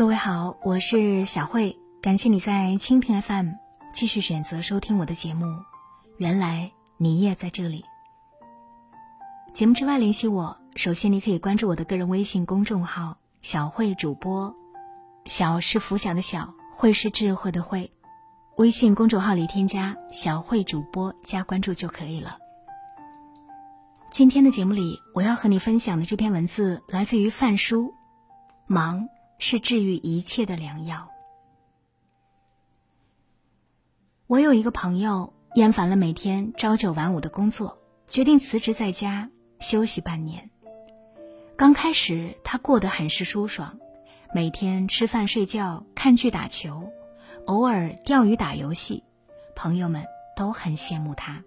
各位好，我是小慧，感谢你在蜻蜓 FM 继续选择收听我的节目。原来你也在这里。节目之外联系我，首先你可以关注我的个人微信公众号“小慧主播”，小是拂晓的小，慧是智慧的慧。微信公众号里添加“小慧主播”加关注就可以了。今天的节目里，我要和你分享的这篇文字来自于范书，忙。是治愈一切的良药。我有一个朋友，厌烦了每天朝九晚五的工作，决定辞职在家休息半年。刚开始，他过得很是舒爽，每天吃饭、睡觉、看剧、打球，偶尔钓鱼、打游戏，朋友们都很羡慕他。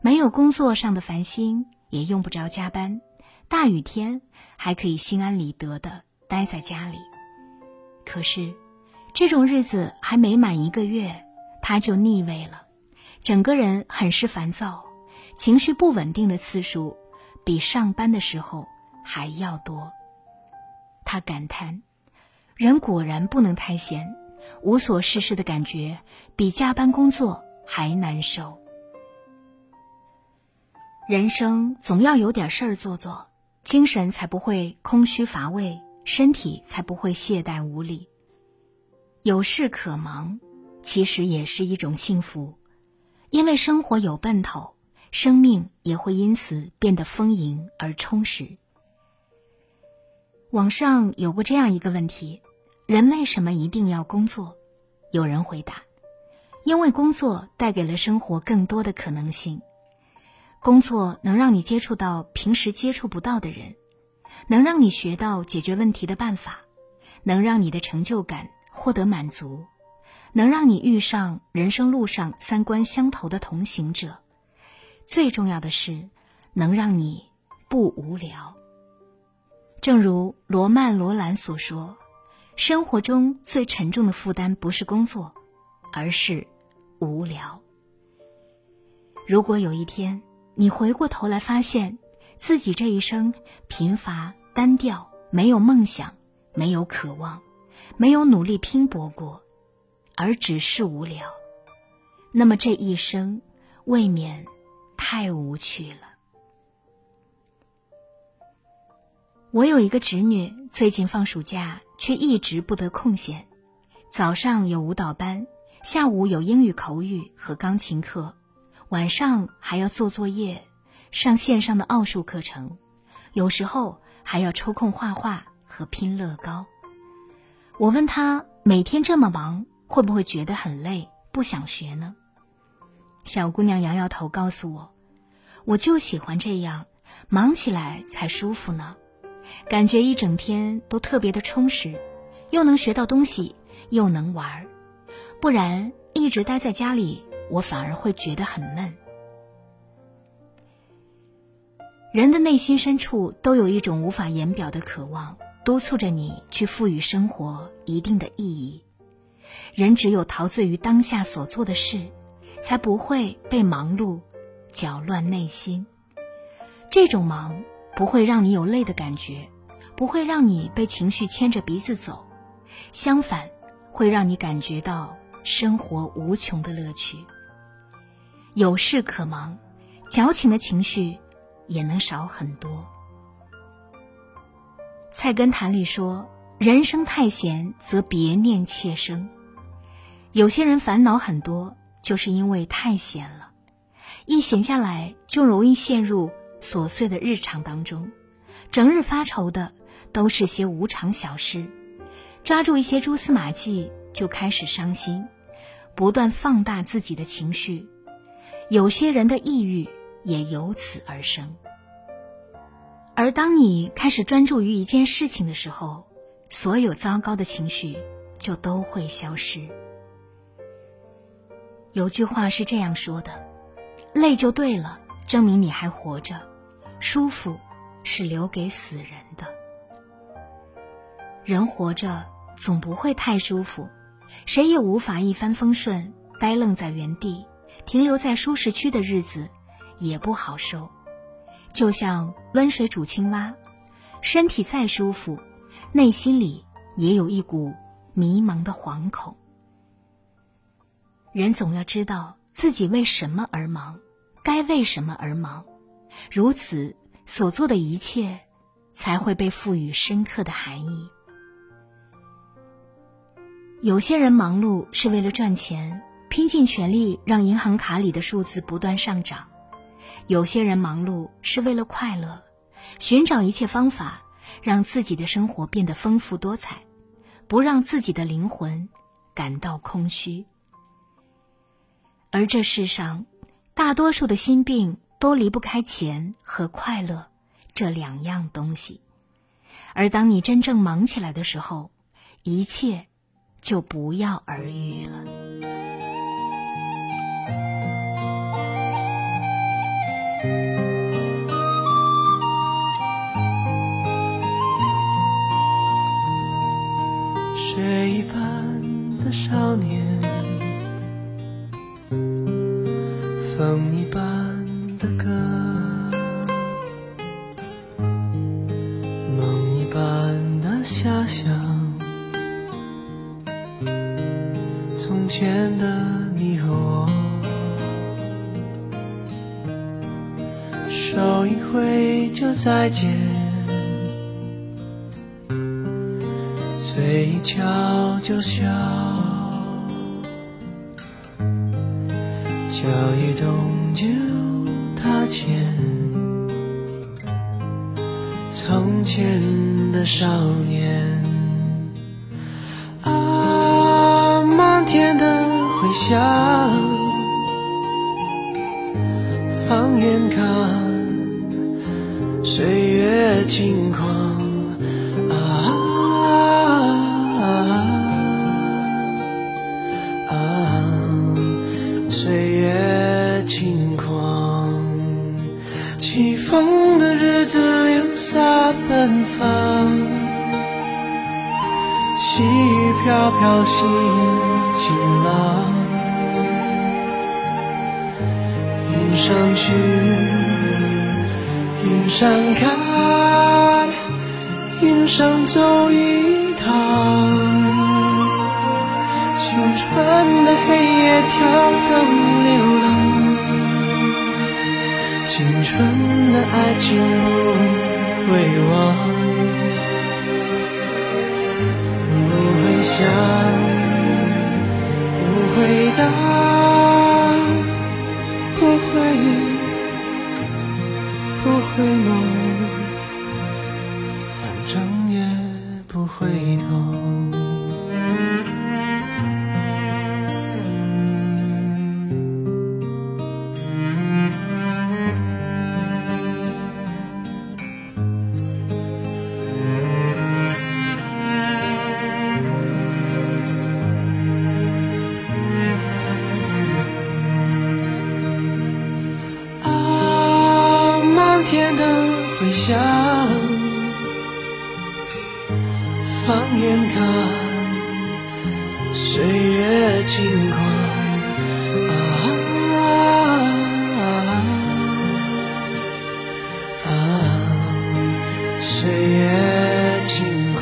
没有工作上的烦心，也用不着加班，大雨天还可以心安理得的。待在家里，可是，这种日子还没满一个月，他就腻味了，整个人很是烦躁，情绪不稳定的次数比上班的时候还要多。他感叹：人果然不能太闲，无所事事的感觉比加班工作还难受。人生总要有点事儿做做，精神才不会空虚乏味。身体才不会懈怠无力。有事可忙，其实也是一种幸福，因为生活有奔头，生命也会因此变得丰盈而充实。网上有过这样一个问题：人为什么一定要工作？有人回答：因为工作带给了生活更多的可能性，工作能让你接触到平时接触不到的人。能让你学到解决问题的办法，能让你的成就感获得满足，能让你遇上人生路上三观相投的同行者，最重要的是，能让你不无聊。正如罗曼·罗兰所说：“生活中最沉重的负担不是工作，而是无聊。”如果有一天你回过头来发现，自己这一生贫乏单调，没有梦想，没有渴望，没有努力拼搏过，而只是无聊。那么这一生未免太无趣了。我有一个侄女，最近放暑假却一直不得空闲，早上有舞蹈班，下午有英语口语和钢琴课，晚上还要做作业。上线上的奥数课程，有时候还要抽空画画和拼乐高。我问他每天这么忙，会不会觉得很累，不想学呢？小姑娘摇摇头，告诉我：“我就喜欢这样，忙起来才舒服呢，感觉一整天都特别的充实，又能学到东西，又能玩儿。不然一直待在家里，我反而会觉得很闷。”人的内心深处都有一种无法言表的渴望，督促着你去赋予生活一定的意义。人只有陶醉于当下所做的事，才不会被忙碌搅乱内心。这种忙不会让你有累的感觉，不会让你被情绪牵着鼻子走，相反，会让你感觉到生活无穷的乐趣。有事可忙，矫情的情绪。也能少很多。《菜根谭》里说：“人生太闲，则别念妾生。”有些人烦恼很多，就是因为太闲了，一闲下来就容易陷入琐碎的日常当中，整日发愁的都是些无常小事，抓住一些蛛丝马迹就开始伤心，不断放大自己的情绪。有些人的抑郁。也由此而生。而当你开始专注于一件事情的时候，所有糟糕的情绪就都会消失。有句话是这样说的：“累就对了，证明你还活着；舒服是留给死人的。”人活着总不会太舒服，谁也无法一帆风顺。呆愣在原地，停留在舒适区的日子。也不好受，就像温水煮青蛙，身体再舒服，内心里也有一股迷茫的惶恐。人总要知道自己为什么而忙，该为什么而忙，如此所做的一切才会被赋予深刻的含义。有些人忙碌是为了赚钱，拼尽全力让银行卡里的数字不断上涨；有些人忙碌是为了快乐，寻找一切方法让自己的生活变得丰富多彩，不让自己的灵魂感到空虚。而这世上，大多数的心病都离不开钱和快乐这两样东西。而当你真正忙起来的时候，一切。就不药而愈了。雪一般的少年，风一般的歌，梦一般的遐想。从前的你和我，手一挥就再见，嘴一翘就笑，脚一动就踏前，从前的少年。天的回响，放眼看，岁月轻狂下奔放，细雨飘飘心。晴朗，云上去，云上看，云上走一趟。青春的黑夜跳灯流浪，青春的爱情不会忘，不会想。不回答不会，不会梦，反正也不回头。岁月轻狂啊啊！岁月轻狂，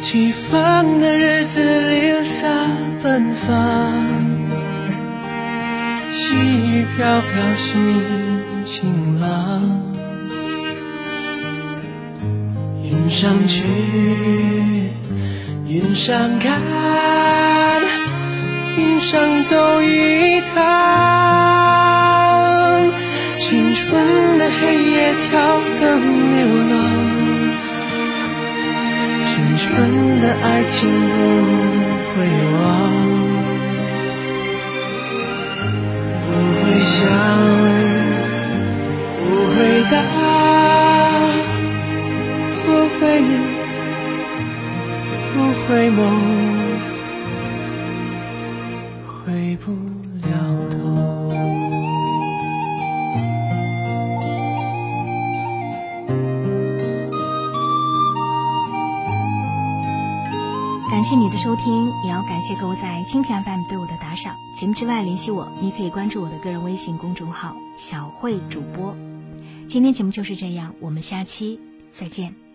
起风的日子留下奔放，细雨飘飘心。晴朗，云上去，云上看，云上走一趟。青春的黑夜跳灯流浪，青春的爱情不会忘，回眸，回不了头。感谢你的收听，也要感谢各位在蜻蜓 FM 对我的打赏。节目之外联系我，你可以关注我的个人微信公众号“小慧主播”。今天节目就是这样，我们下期再见。